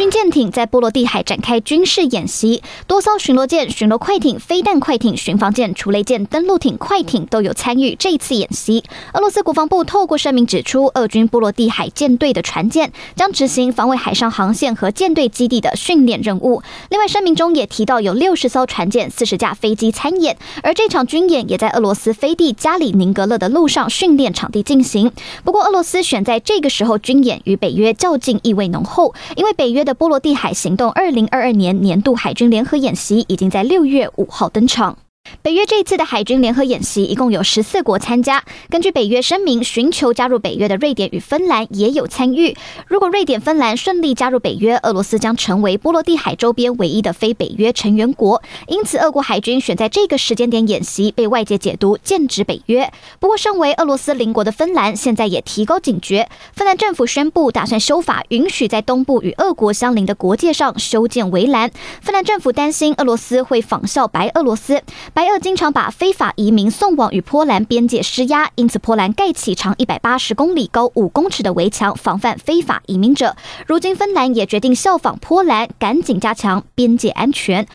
军舰艇在波罗的海展开军事演习，多艘巡逻舰、巡逻快艇、飞弹快艇、巡防舰、除雷舰、登陆艇、快艇都有参与这次演习。俄罗斯国防部透过声明指出，俄军波罗的海舰队的船舰将执行防卫海上航线和舰队基地的训练任务。另外，声明中也提到有六十艘船舰、四十架飞机参演，而这场军演也在俄罗斯飞地加里宁格勒的陆上训练场地进行。不过，俄罗斯选在这个时候军演，与北约较劲意味浓厚，因为北约的波罗的海行动二零二二年年度海军联合演习已经在六月五号登场。北约这次的海军联合演习一共有十四国参加。根据北约声明，寻求加入北约的瑞典与芬兰也有参与。如果瑞典、芬兰顺利加入北约，俄罗斯将成为波罗的海周边唯一的非北约成员国。因此，俄国海军选在这个时间点演习，被外界解读剑指北约。不过，身为俄罗斯邻国的芬兰现在也提高警觉。芬兰政府宣布打算修法，允许在东部与俄国相邻的国界上修建围栏。芬兰政府担心俄罗斯会仿效白俄罗斯。白俄经常把非法移民送往与波兰边界施压，因此波兰盖起长一百八十公里、高五公尺的围墙，防范非法移民者。如今芬兰也决定效仿波兰，赶紧加强边界安全。